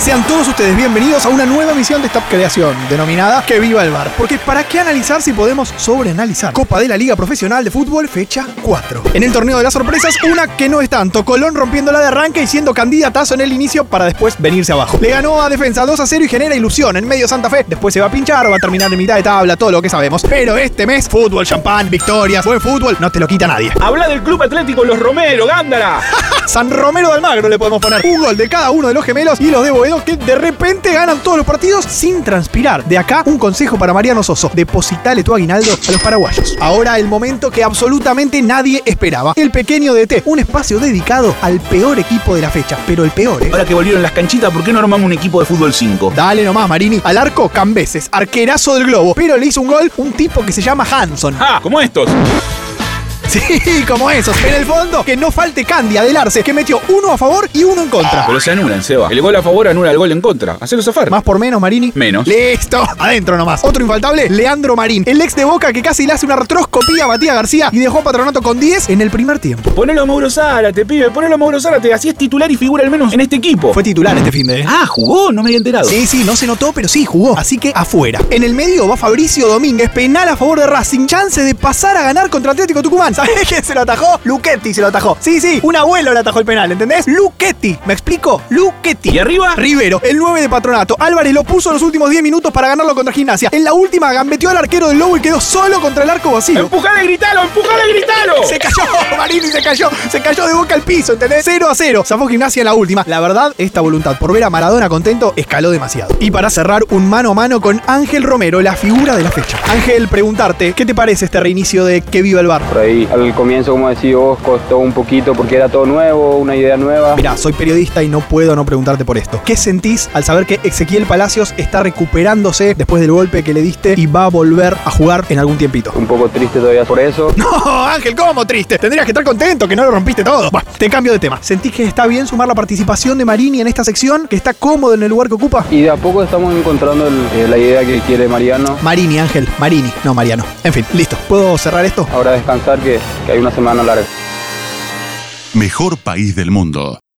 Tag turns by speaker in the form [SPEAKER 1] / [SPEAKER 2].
[SPEAKER 1] Sean todos ustedes bienvenidos a una nueva emisión de esta creación denominada Que viva el bar. Porque ¿para qué analizar si podemos sobreanalizar? Copa de la Liga Profesional de Fútbol, fecha 4. En el torneo de las sorpresas, una que no es tanto. Colón rompiéndola de arranque y siendo candidatazo en el inicio para después venirse abajo. Le ganó a Defensa 2 a 0 y genera ilusión en medio Santa Fe. Después se va a pinchar o va a terminar en mitad de tabla, todo lo que sabemos. Pero este mes, fútbol, champán, victorias, buen fútbol, no te lo quita nadie.
[SPEAKER 2] Habla del Club Atlético Los Romero, Gándara.
[SPEAKER 1] San Romero de Almagro le podemos poner un gol de cada uno de los gemelos y los de Boedo que de repente ganan todos los partidos sin transpirar. De acá un consejo para Mariano Soso, depositale tu aguinaldo a los paraguayos. Ahora el momento que absolutamente nadie esperaba. El pequeño DT, un espacio dedicado al peor equipo de la fecha, pero el peor, ¿eh?
[SPEAKER 2] Ahora que volvieron las canchitas, ¿por qué no armamos un equipo de fútbol 5?
[SPEAKER 1] Dale nomás, Marini. Al arco, Cambeses, arquerazo del globo. Pero le hizo un gol un tipo que se llama Hanson.
[SPEAKER 2] Ah, como estos.
[SPEAKER 1] Sí, como esos. En el fondo, que no falte Candy Adelarse, que metió uno a favor y uno en contra.
[SPEAKER 2] Pero se anulan, Seba. El gol a favor anula el gol en contra. Hacelo zafar.
[SPEAKER 1] Más por menos, Marini.
[SPEAKER 2] Menos.
[SPEAKER 1] Listo. Adentro nomás. Otro infaltable, Leandro Marín. El ex de Boca que casi le hace una artroscopía a Matías García y dejó a Patronato con 10 en el primer tiempo.
[SPEAKER 2] Ponelo a Mauro Zárate, pibe. Ponelo a Mauro Zárate. Así es titular y figura al menos en este equipo.
[SPEAKER 1] Fue titular este fin de.
[SPEAKER 2] Ah, jugó. No me había enterado.
[SPEAKER 1] Sí, sí, no se notó, pero sí jugó. Así que afuera. En el medio va Fabricio Domínguez, penal a favor de Racing. Chance de pasar a ganar contra Atlético Tucumán. ¿Sabés quién se lo atajó? Luchetti se lo atajó. Sí, sí, un abuelo le atajó el penal, ¿entendés? Luchetti. ¿Me explico? Luchetti.
[SPEAKER 2] ¿Y arriba?
[SPEAKER 1] Rivero, el 9 de Patronato. Álvarez lo puso los últimos 10 minutos para ganarlo contra Gimnasia. En la última gambeteó al arquero del Lobo y quedó solo contra el arco vacío.
[SPEAKER 2] ¡Empujale, gritalo! ¡Empujale, gritalo!
[SPEAKER 1] Se cayó, Marini se cayó, se cayó de boca al piso, ¿entendés? 0 a 0. Zafó gimnasia en la última. La verdad, esta voluntad por ver a Maradona contento escaló demasiado. Y para cerrar, un mano a mano con Ángel Romero, la figura de la fecha. Ángel, preguntarte, ¿qué te parece este reinicio de Que Viva el Bar?
[SPEAKER 3] Por ahí, al comienzo, como decís vos, costó un poquito porque era todo nuevo, una idea nueva.
[SPEAKER 1] Mirá, soy periodista y no puedo no preguntarte por esto. ¿Qué sentís al saber que Ezequiel Palacios está recuperándose después del golpe que le diste y va a volver a jugar en algún tiempito?
[SPEAKER 3] Un poco triste todavía por eso.
[SPEAKER 1] No, Ángel, ¿cómo triste? Tendrías que estar contento que no lo rompiste todo. Te cambio de tema. ¿Sentís que está bien sumar la participación de Marini en esta sección? ¿Que está cómodo en el lugar que ocupa?
[SPEAKER 3] Y de a poco estamos encontrando el- eh, la idea que quiere Mariano.
[SPEAKER 1] Marini, Ángel, Marini, no Mariano. En fin, listo. ¿Puedo cerrar esto?
[SPEAKER 3] Ahora descansar que, hay una semana larga.
[SPEAKER 4] Mejor país del mundo.